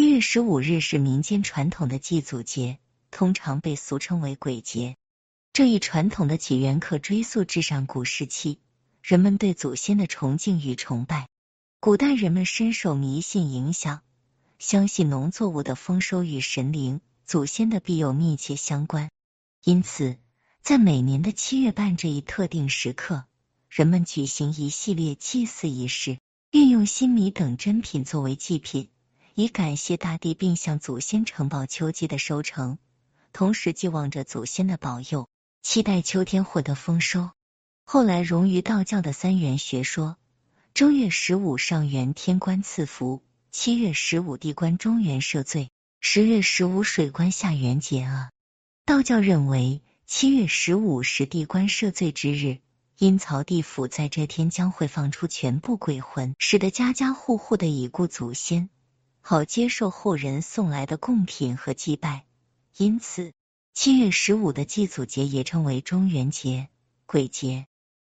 七月十五日是民间传统的祭祖节，通常被俗称为鬼节。这一传统的起源可追溯至上古时期，人们对祖先的崇敬与崇拜。古代人们深受迷信影响，相信农作物的丰收与神灵、祖先的庇佑密切相关。因此，在每年的七月半这一特定时刻，人们举行一系列祭祀仪式，运用新米等珍品作为祭品。以感谢大地，并向祖先呈报秋季的收成，同时寄望着祖先的保佑，期待秋天获得丰收。后来融于道教的三元学说，正月十五上元天官赐福，七月十五地官中元赦罪，十月十五水官下元节啊。道教认为七月十五是地官赦罪之日，阴曹地府在这天将会放出全部鬼魂，使得家家户户的已故祖先。好接受后人送来的贡品和祭拜，因此七月十五的祭祖节也称为中元节、鬼节。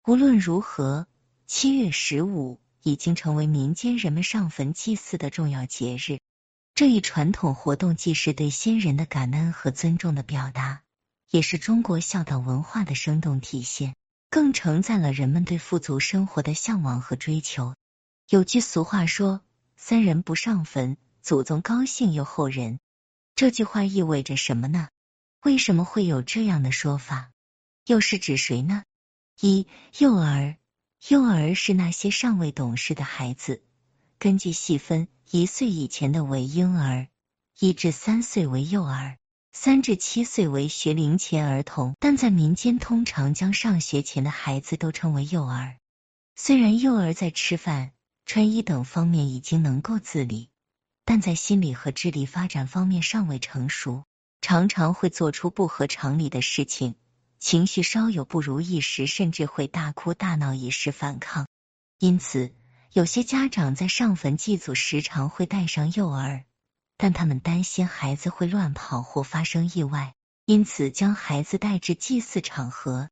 无论如何，七月十五已经成为民间人们上坟祭祀的重要节日。这一传统活动既是对先人的感恩和尊重的表达，也是中国孝道文化的生动体现，更承载了人们对富足生活的向往和追求。有句俗话说。三人不上坟，祖宗高兴又后人。这句话意味着什么呢？为什么会有这样的说法？又是指谁呢？一、幼儿，幼儿是那些尚未懂事的孩子。根据细分，一岁以前的为婴儿，一至三岁为幼儿，三至七岁为学龄前儿童。但在民间，通常将上学前的孩子都称为幼儿。虽然幼儿在吃饭。穿衣等方面已经能够自理，但在心理和智力发展方面尚未成熟，常常会做出不合常理的事情。情绪稍有不如意时，甚至会大哭大闹以示反抗。因此，有些家长在上坟祭祖时常会带上幼儿，但他们担心孩子会乱跑或发生意外，因此将孩子带至祭祀场合。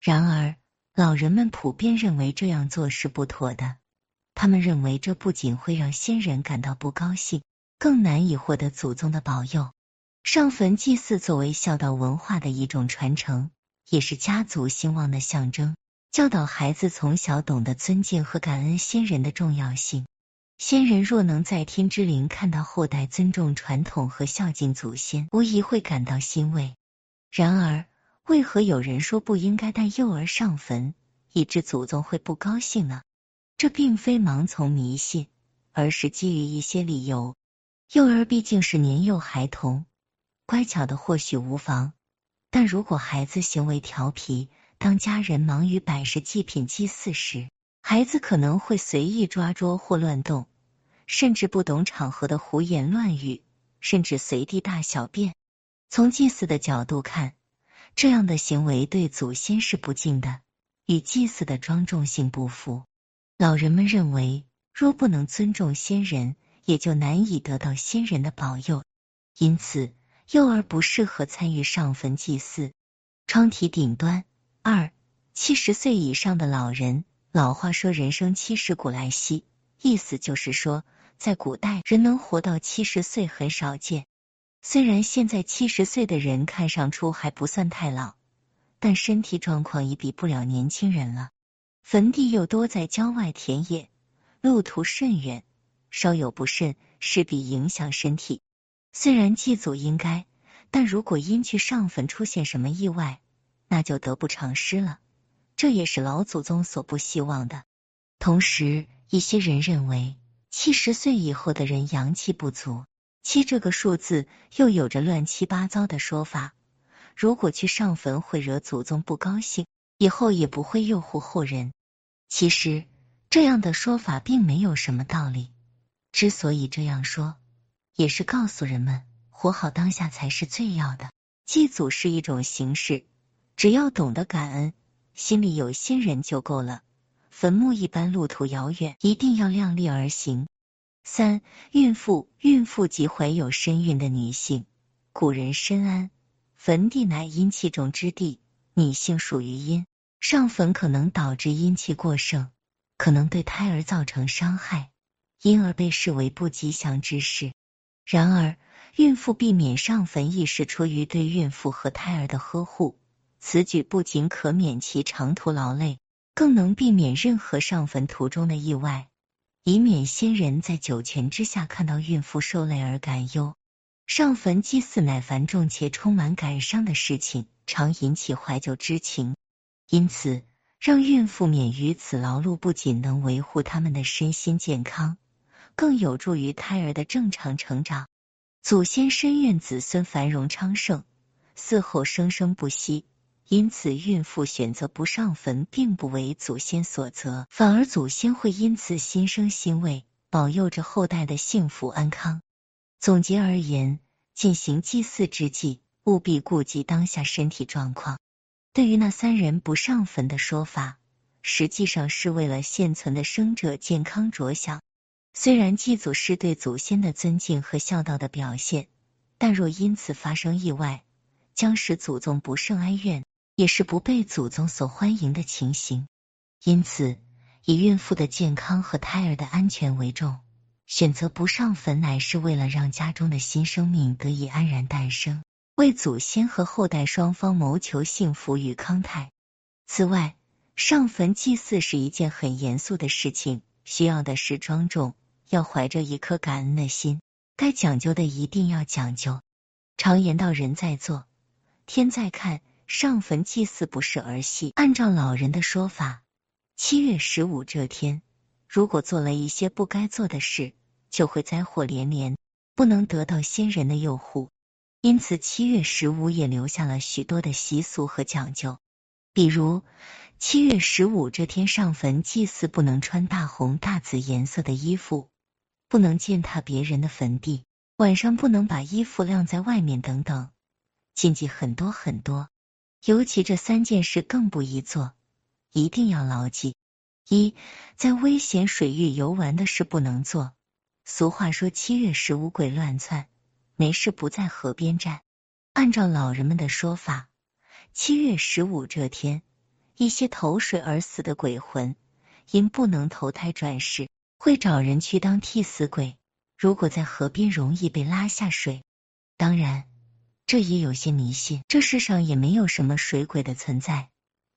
然而，老人们普遍认为这样做是不妥的。他们认为，这不仅会让先人感到不高兴，更难以获得祖宗的保佑。上坟祭祀作为孝道文化的一种传承，也是家族兴旺的象征，教导孩子从小懂得尊敬和感恩先人的重要性。先人若能在天之灵看到后代尊重传统和孝敬祖先，无疑会感到欣慰。然而，为何有人说不应该带幼儿上坟，以致祖宗会不高兴呢？这并非盲从迷信，而是基于一些理由。幼儿毕竟是年幼孩童，乖巧的或许无妨，但如果孩子行为调皮，当家人忙于摆设祭品祭祀时，孩子可能会随意抓捉或乱动，甚至不懂场合的胡言乱语，甚至随地大小便。从祭祀的角度看，这样的行为对祖先是不敬的，与祭祀的庄重性不符。老人们认为，若不能尊重先人，也就难以得到先人的保佑。因此，幼儿不适合参与上坟祭祀。窗体顶端二，七十岁以上的老人。老话说：“人生七十古来稀”，意思就是说，在古代，人能活到七十岁很少见。虽然现在七十岁的人看上去还不算太老，但身体状况已比不了年轻人了。坟地又多在郊外田野，路途甚远，稍有不慎，势必影响身体。虽然祭祖应该，但如果因去上坟出现什么意外，那就得不偿失了。这也是老祖宗所不希望的。同时，一些人认为，七十岁以后的人阳气不足，七这个数字又有着乱七八糟的说法。如果去上坟会惹祖宗不高兴。以后也不会诱惑后人。其实这样的说法并没有什么道理。之所以这样说，也是告诉人们，活好当下才是最要的。祭祖是一种形式，只要懂得感恩，心里有心人就够了。坟墓一般路途遥远，一定要量力而行。三、孕妇，孕妇及怀有身孕的女性。古人深谙，坟地乃阴气重之地。女性属于阴，上坟可能导致阴气过盛，可能对胎儿造成伤害，因而被视为不吉祥之事。然而，孕妇避免上坟亦是出于对孕妇和胎儿的呵护。此举不仅可免其长途劳累，更能避免任何上坟途中的意外，以免先人在九泉之下看到孕妇受累而感忧。上坟祭祀乃繁重且充满感伤的事情，常引起怀旧之情，因此让孕妇免于此劳碌，不仅能维护他们的身心健康，更有助于胎儿的正常成长。祖先深愿子孙繁荣昌盛，嗣后生生不息。因此，孕妇选择不上坟，并不为祖先所责，反而祖先会因此心生欣慰，保佑着后代的幸福安康。总结而言，进行祭祀之际，务必顾及当下身体状况。对于那三人不上坟的说法，实际上是为了现存的生者健康着想。虽然祭祖是对祖先的尊敬和孝道的表现，但若因此发生意外，将使祖宗不胜哀怨，也是不被祖宗所欢迎的情形。因此，以孕妇的健康和胎儿的安全为重。选择不上坟，乃是为了让家中的新生命得以安然诞生，为祖先和后代双方谋求幸福与康泰。此外，上坟祭祀是一件很严肃的事情，需要的是庄重，要怀着一颗感恩的心。该讲究的一定要讲究。常言道：“人在做，天在看。”上坟祭祀不是儿戏。按照老人的说法，七月十五这天。如果做了一些不该做的事，就会灾祸连连，不能得到先人的佑护。因此，七月十五也留下了许多的习俗和讲究。比如，七月十五这天上坟祭祀，不能穿大红大紫颜色的衣服，不能践踏别人的坟地，晚上不能把衣服晾在外面，等等，禁忌很多很多。尤其这三件事更不宜做，一定要牢记。一，在危险水域游玩的事不能做。俗话说七月十五鬼乱窜，没事不在河边站。按照老人们的说法，七月十五这天，一些投水而死的鬼魂，因不能投胎转世，会找人去当替死鬼。如果在河边，容易被拉下水。当然，这也有些迷信，这世上也没有什么水鬼的存在。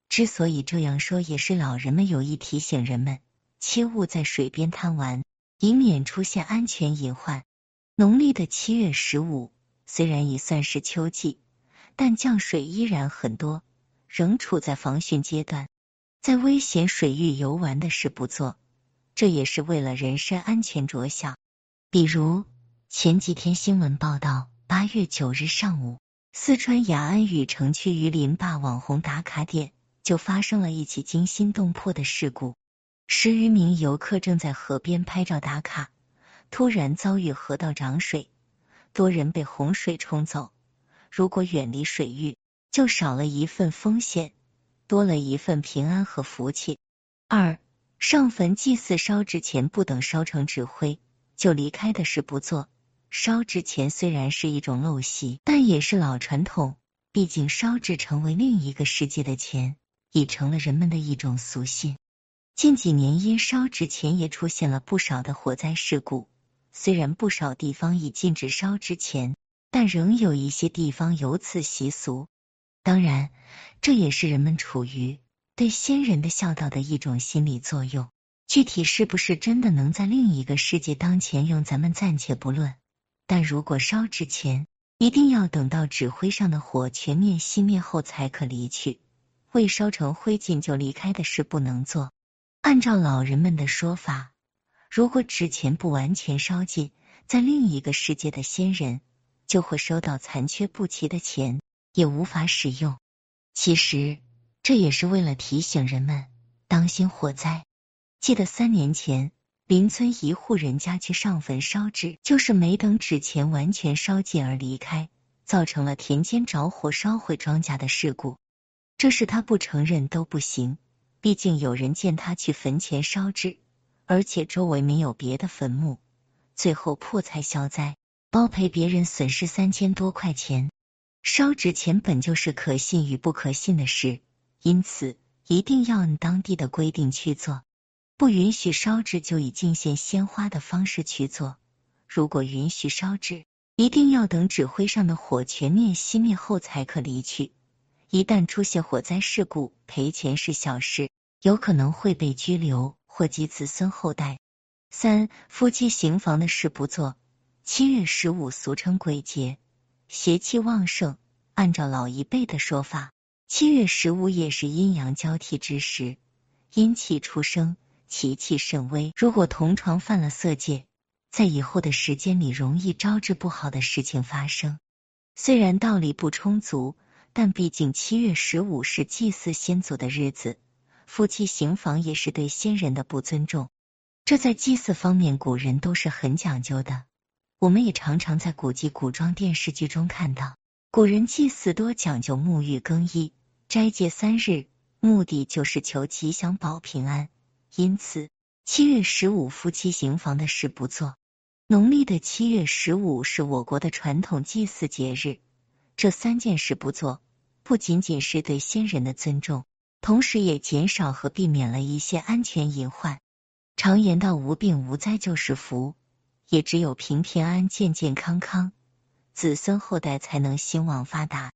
之所以这样说，也是老人们有意提醒人们，切勿在水边贪玩，以免出现安全隐患。农历的七月十五，虽然已算是秋季，但降水依然很多，仍处在防汛阶段。在危险水域游玩的事不做，这也是为了人身安全着想。比如前几天新闻报道，八月九日上午，四川雅安雨城区榆林坝网红打卡点。就发生了一起惊心动魄的事故，十余名游客正在河边拍照打卡，突然遭遇河道涨水，多人被洪水冲走。如果远离水域，就少了一份风险，多了一份平安和福气。二上坟祭祀烧纸钱不等烧成纸灰就离开的事不做。烧纸钱虽然是一种陋习，但也是老传统，毕竟烧纸成为另一个世界的钱。已成了人们的一种俗信。近几年因烧纸钱也出现了不少的火灾事故。虽然不少地方已禁止烧纸钱，但仍有一些地方有此习俗。当然，这也是人们处于对先人的孝道的一种心理作用。具体是不是真的能在另一个世界当前用，咱们暂且不论。但如果烧纸钱，一定要等到纸灰上的火全面熄灭后才可离去。未烧成灰烬就离开的事不能做。按照老人们的说法，如果纸钱不完全烧尽，在另一个世界的先人就会收到残缺不齐的钱，也无法使用。其实这也是为了提醒人们当心火灾。记得三年前邻村一户人家去上坟烧纸，就是没等纸钱完全烧尽而离开，造成了田间着火烧毁庄稼的事故。这是他不承认都不行，毕竟有人见他去坟前烧纸，而且周围没有别的坟墓，最后破财消灾，包赔别人损失三千多块钱。烧纸钱本就是可信与不可信的事，因此一定要按当地的规定去做，不允许烧纸就以敬献鲜花的方式去做。如果允许烧纸，一定要等纸灰上的火全面熄灭后才可离去。一旦出现火灾事故，赔钱是小事，有可能会被拘留或及子孙后代。三、夫妻行房的事不做。七月十五俗称鬼节，邪气旺盛。按照老一辈的说法，七月十五也是阴阳交替之时，阴气出生，其气甚微。如果同床犯了色戒，在以后的时间里容易招致不好的事情发生。虽然道理不充足。但毕竟七月十五是祭祀先祖的日子，夫妻行房也是对先人的不尊重。这在祭祀方面，古人都是很讲究的。我们也常常在古籍古装电视剧中看到，古人祭祀多讲究沐浴更衣、斋戒三日，目的就是求吉祥保平安。因此，七月十五夫妻行房的事不做。农历的七月十五是我国的传统祭祀节日，这三件事不做。不仅仅是对先人的尊重，同时也减少和避免了一些安全隐患。常言道，无病无灾就是福，也只有平平安安、健健康康，子孙后代才能兴旺发达。